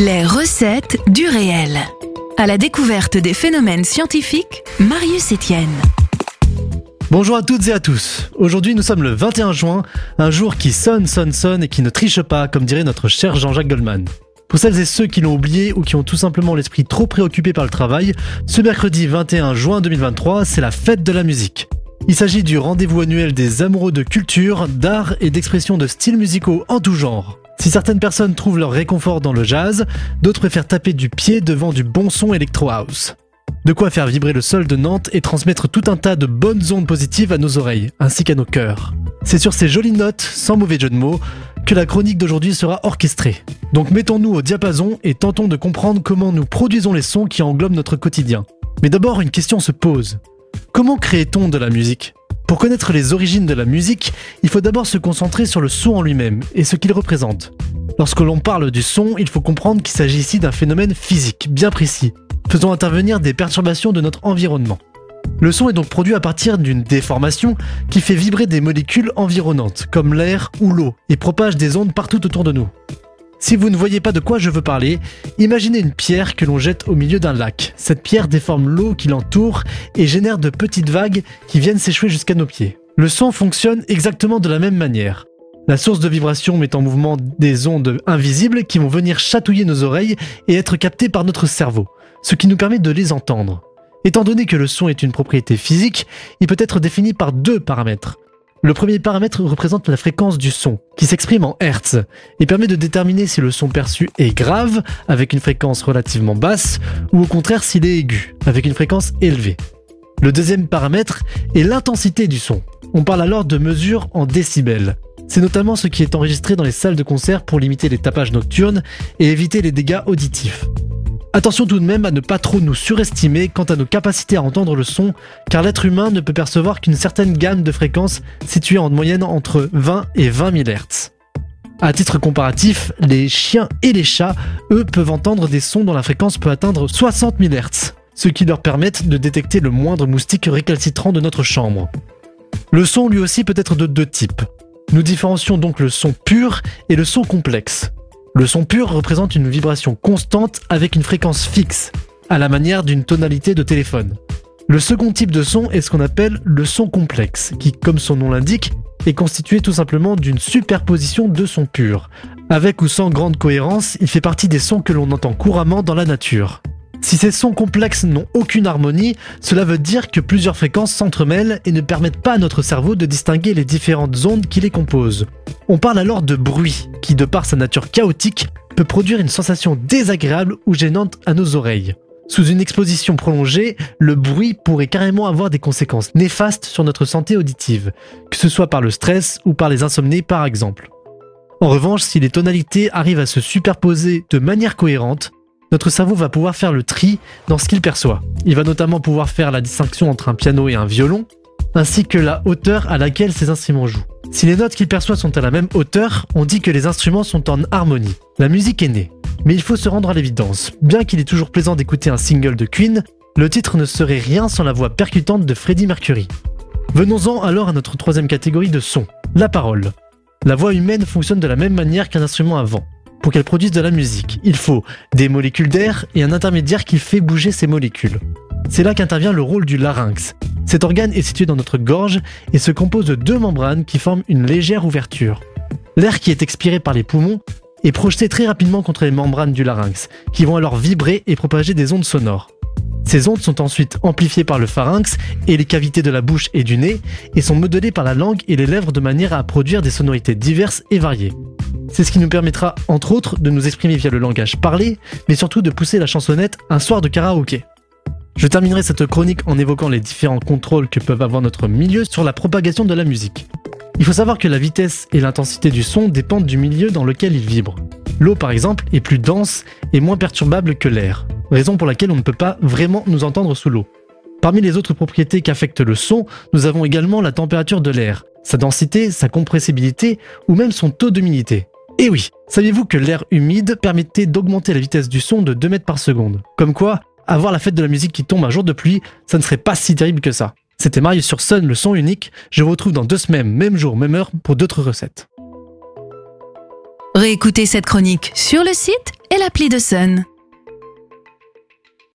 Les recettes du réel. À la découverte des phénomènes scientifiques, Marius Etienne. Bonjour à toutes et à tous. Aujourd'hui, nous sommes le 21 juin, un jour qui sonne, sonne, sonne et qui ne triche pas, comme dirait notre cher Jean-Jacques Goldman. Pour celles et ceux qui l'ont oublié ou qui ont tout simplement l'esprit trop préoccupé par le travail, ce mercredi 21 juin 2023, c'est la fête de la musique. Il s'agit du rendez-vous annuel des amoureux de culture, d'art et d'expression de styles musicaux en tout genre. Si certaines personnes trouvent leur réconfort dans le jazz, d'autres préfèrent taper du pied devant du bon son electro house. De quoi faire vibrer le sol de Nantes et transmettre tout un tas de bonnes ondes positives à nos oreilles, ainsi qu'à nos cœurs. C'est sur ces jolies notes, sans mauvais jeu de mots, que la chronique d'aujourd'hui sera orchestrée. Donc mettons-nous au diapason et tentons de comprendre comment nous produisons les sons qui englobent notre quotidien. Mais d'abord, une question se pose. Comment crée-t-on de la musique? Pour connaître les origines de la musique, il faut d'abord se concentrer sur le son en lui-même et ce qu'il représente. Lorsque l'on parle du son, il faut comprendre qu'il s'agit ici d'un phénomène physique bien précis, faisant intervenir des perturbations de notre environnement. Le son est donc produit à partir d'une déformation qui fait vibrer des molécules environnantes, comme l'air ou l'eau, et propage des ondes partout autour de nous. Si vous ne voyez pas de quoi je veux parler, imaginez une pierre que l'on jette au milieu d'un lac. Cette pierre déforme l'eau qui l'entoure et génère de petites vagues qui viennent s'échouer jusqu'à nos pieds. Le son fonctionne exactement de la même manière. La source de vibration met en mouvement des ondes invisibles qui vont venir chatouiller nos oreilles et être captées par notre cerveau, ce qui nous permet de les entendre. Étant donné que le son est une propriété physique, il peut être défini par deux paramètres. Le premier paramètre représente la fréquence du son, qui s'exprime en Hertz, et permet de déterminer si le son perçu est grave, avec une fréquence relativement basse, ou au contraire s'il est aigu, avec une fréquence élevée. Le deuxième paramètre est l'intensité du son. On parle alors de mesures en décibels. C'est notamment ce qui est enregistré dans les salles de concert pour limiter les tapages nocturnes et éviter les dégâts auditifs. Attention tout de même à ne pas trop nous surestimer quant à nos capacités à entendre le son, car l'être humain ne peut percevoir qu'une certaine gamme de fréquences située en moyenne entre 20 et 20 000 Hz. À titre comparatif, les chiens et les chats, eux, peuvent entendre des sons dont la fréquence peut atteindre 60 000 Hz, ce qui leur permet de détecter le moindre moustique récalcitrant de notre chambre. Le son lui aussi peut être de deux types. Nous différencions donc le son pur et le son complexe. Le son pur représente une vibration constante avec une fréquence fixe, à la manière d'une tonalité de téléphone. Le second type de son est ce qu'on appelle le son complexe, qui, comme son nom l'indique, est constitué tout simplement d'une superposition de sons purs. Avec ou sans grande cohérence, il fait partie des sons que l'on entend couramment dans la nature. Si ces sons complexes n'ont aucune harmonie, cela veut dire que plusieurs fréquences s'entremêlent et ne permettent pas à notre cerveau de distinguer les différentes ondes qui les composent. On parle alors de bruit, qui de par sa nature chaotique, peut produire une sensation désagréable ou gênante à nos oreilles. Sous une exposition prolongée, le bruit pourrait carrément avoir des conséquences néfastes sur notre santé auditive, que ce soit par le stress ou par les insomnies par exemple. En revanche, si les tonalités arrivent à se superposer de manière cohérente, notre cerveau va pouvoir faire le tri dans ce qu'il perçoit. Il va notamment pouvoir faire la distinction entre un piano et un violon, ainsi que la hauteur à laquelle ces instruments jouent. Si les notes qu'il perçoit sont à la même hauteur, on dit que les instruments sont en harmonie. La musique est née. Mais il faut se rendre à l'évidence. Bien qu'il est toujours plaisant d'écouter un single de Queen, le titre ne serait rien sans la voix percutante de Freddie Mercury. Venons-en alors à notre troisième catégorie de son, la parole. La voix humaine fonctionne de la même manière qu'un instrument à vent pour qu'elle produise de la musique. Il faut des molécules d'air et un intermédiaire qui fait bouger ces molécules. C'est là qu'intervient le rôle du larynx. Cet organe est situé dans notre gorge et se compose de deux membranes qui forment une légère ouverture. L'air qui est expiré par les poumons est projeté très rapidement contre les membranes du larynx, qui vont alors vibrer et propager des ondes sonores. Ces ondes sont ensuite amplifiées par le pharynx et les cavités de la bouche et du nez, et sont modelées par la langue et les lèvres de manière à produire des sonorités diverses et variées. C'est ce qui nous permettra, entre autres, de nous exprimer via le langage parlé, mais surtout de pousser la chansonnette un soir de karaoké. Je terminerai cette chronique en évoquant les différents contrôles que peuvent avoir notre milieu sur la propagation de la musique. Il faut savoir que la vitesse et l'intensité du son dépendent du milieu dans lequel il vibre. L'eau par exemple est plus dense et moins perturbable que l'air, raison pour laquelle on ne peut pas vraiment nous entendre sous l'eau. Parmi les autres propriétés qu'affecte le son, nous avons également la température de l'air, sa densité, sa compressibilité ou même son taux d'humidité. Et oui, saviez-vous que l'air humide permettait d'augmenter la vitesse du son de 2 mètres par seconde? Comme quoi, avoir la fête de la musique qui tombe un jour de pluie, ça ne serait pas si terrible que ça. C'était Marius sur Sun, le son unique. Je vous retrouve dans deux semaines, même jour, même heure, pour d'autres recettes. Réécoutez cette chronique sur le site et quelle appli de Sun